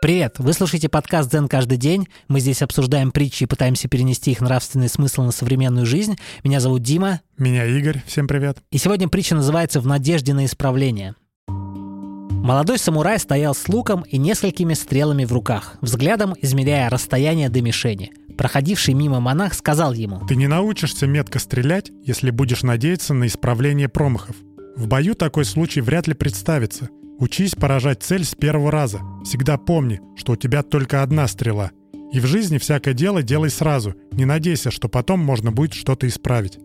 Привет! Вы слушаете подкаст «Дзен каждый день». Мы здесь обсуждаем притчи и пытаемся перенести их нравственный смысл на современную жизнь. Меня зовут Дима. Меня Игорь. Всем привет. И сегодня притча называется «В надежде на исправление». Молодой самурай стоял с луком и несколькими стрелами в руках, взглядом измеряя расстояние до мишени. Проходивший мимо монах сказал ему, «Ты не научишься метко стрелять, если будешь надеяться на исправление промахов. В бою такой случай вряд ли представится. Учись поражать цель с первого раза. Всегда помни, что у тебя только одна стрела. И в жизни всякое дело делай сразу. Не надейся, что потом можно будет что-то исправить.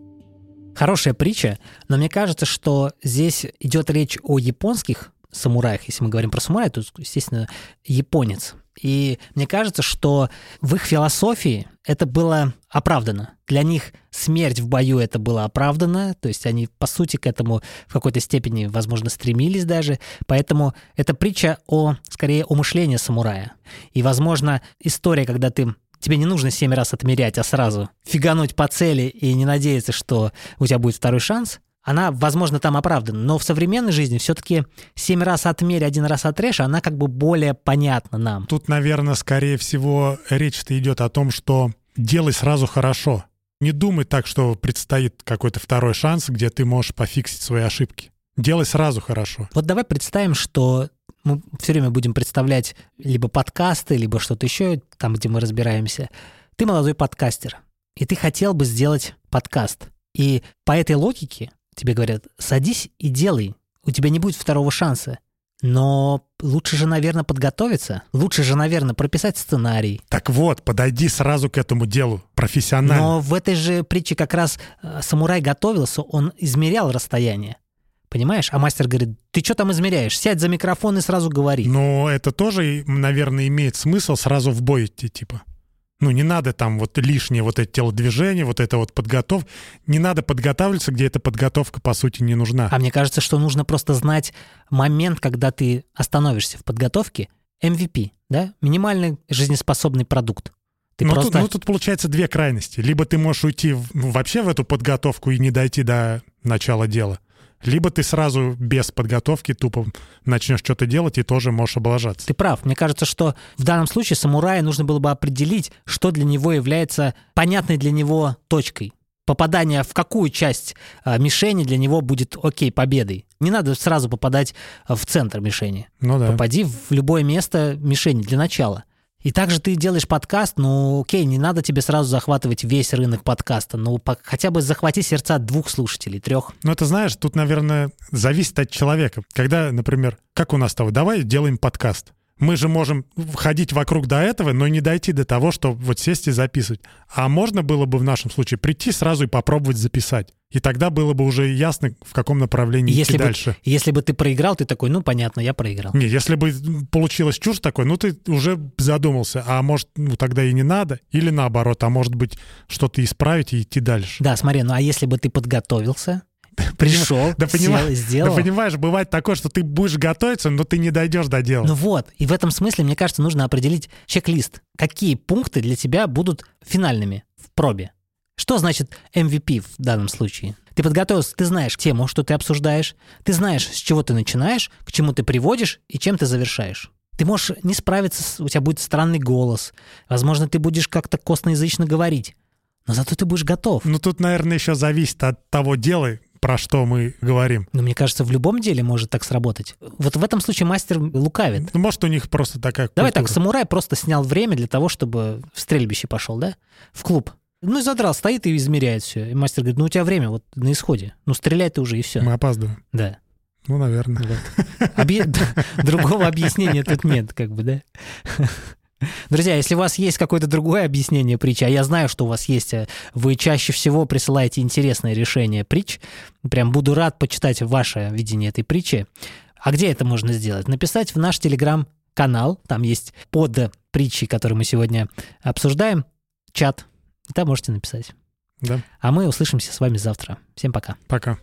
Хорошая притча, но мне кажется, что здесь идет речь о японских самураях. Если мы говорим про самурая, то, естественно, японец. И мне кажется, что в их философии это было оправдано. Для них смерть в бою это было оправдано, то есть они, по сути, к этому в какой-то степени, возможно, стремились даже. Поэтому это притча о, скорее, о мышлении самурая. И, возможно, история, когда ты тебе не нужно семь раз отмерять, а сразу фигануть по цели и не надеяться, что у тебя будет второй шанс, она, возможно, там оправдана. Но в современной жизни все-таки семь раз отмерь, один раз отрежь, она как бы более понятна нам. Тут, наверное, скорее всего, речь-то идет о том, что делай сразу хорошо. Не думай так, что предстоит какой-то второй шанс, где ты можешь пофиксить свои ошибки. Делай сразу хорошо. Вот давай представим, что мы все время будем представлять либо подкасты, либо что-то еще, там, где мы разбираемся. Ты молодой подкастер, и ты хотел бы сделать подкаст. И по этой логике тебе говорят, садись и делай, у тебя не будет второго шанса. Но лучше же, наверное, подготовиться. Лучше же, наверное, прописать сценарий. Так вот, подойди сразу к этому делу профессионально. Но в этой же притче как раз э, самурай готовился, он измерял расстояние. Понимаешь? А мастер говорит, ты что там измеряешь? Сядь за микрофон и сразу говори. Но это тоже, наверное, имеет смысл сразу в бой идти, типа. Ну, не надо там вот лишнее вот это телодвижение, вот это вот подготов. Не надо подготавливаться, где эта подготовка, по сути, не нужна. А мне кажется, что нужно просто знать момент, когда ты остановишься в подготовке. MVP, да? Минимальный жизнеспособный продукт. Ты ну, просто... тут, ну, тут получается две крайности. Либо ты можешь уйти в, вообще в эту подготовку и не дойти до начала дела, либо ты сразу без подготовки тупо начнешь что-то делать и тоже можешь облажаться. Ты прав. Мне кажется, что в данном случае самурая нужно было бы определить, что для него является понятной для него точкой. Попадание в какую часть а, мишени для него будет окей, победой. Не надо сразу попадать в центр мишени. Ну да. Попади в любое место мишени для начала. И также ты делаешь подкаст, ну окей, не надо тебе сразу захватывать весь рынок подкаста, ну по, хотя бы захвати сердца двух слушателей, трех. Ну это знаешь, тут, наверное, зависит от человека. Когда, например, как у нас того, давай делаем подкаст мы же можем ходить вокруг до этого, но не дойти до того, что вот сесть и записывать. А можно было бы в нашем случае прийти сразу и попробовать записать. И тогда было бы уже ясно, в каком направлении если идти бы, дальше. Если бы ты проиграл, ты такой, ну понятно, я проиграл. Не, если бы получилось чушь такой, ну ты уже задумался, а может, ну тогда и не надо, или наоборот, а может быть что-то исправить и идти дальше. Да, смотри, ну а если бы ты подготовился, пришел, да, сел сделал. Да понимаешь, бывает такое, что ты будешь готовиться, но ты не дойдешь до дела. Ну вот, и в этом смысле, мне кажется, нужно определить чек-лист. Какие пункты для тебя будут финальными в пробе? Что значит MVP в данном случае? Ты подготовился, ты знаешь тему, что ты обсуждаешь, ты знаешь, с чего ты начинаешь, к чему ты приводишь и чем ты завершаешь. Ты можешь не справиться, у тебя будет странный голос, возможно, ты будешь как-то косноязычно говорить, но зато ты будешь готов. Ну тут, наверное, еще зависит от того дела, про что мы говорим. Но мне кажется, в любом деле может так сработать. Вот в этом случае мастер лукавит. Ну, может, у них просто такая Давай так, самурай просто снял время для того, чтобы в стрельбище пошел, да? В клуб. Ну и задрал, стоит и измеряет все. И мастер говорит, ну у тебя время вот на исходе. Ну стреляй ты уже и все. Мы опаздываем. Да. Ну, наверное. Другого объяснения тут нет, как бы, да? Друзья, если у вас есть какое-то другое объяснение притчи, а я знаю, что у вас есть, э, вы чаще всего присылаете интересное решение притч, прям буду рад почитать ваше видение этой притчи. А где это можно сделать? Написать в наш телеграм-канал, там есть под притчей, которую мы сегодня обсуждаем, чат, там можете написать. Да. А мы услышимся с вами завтра. Всем пока. Пока.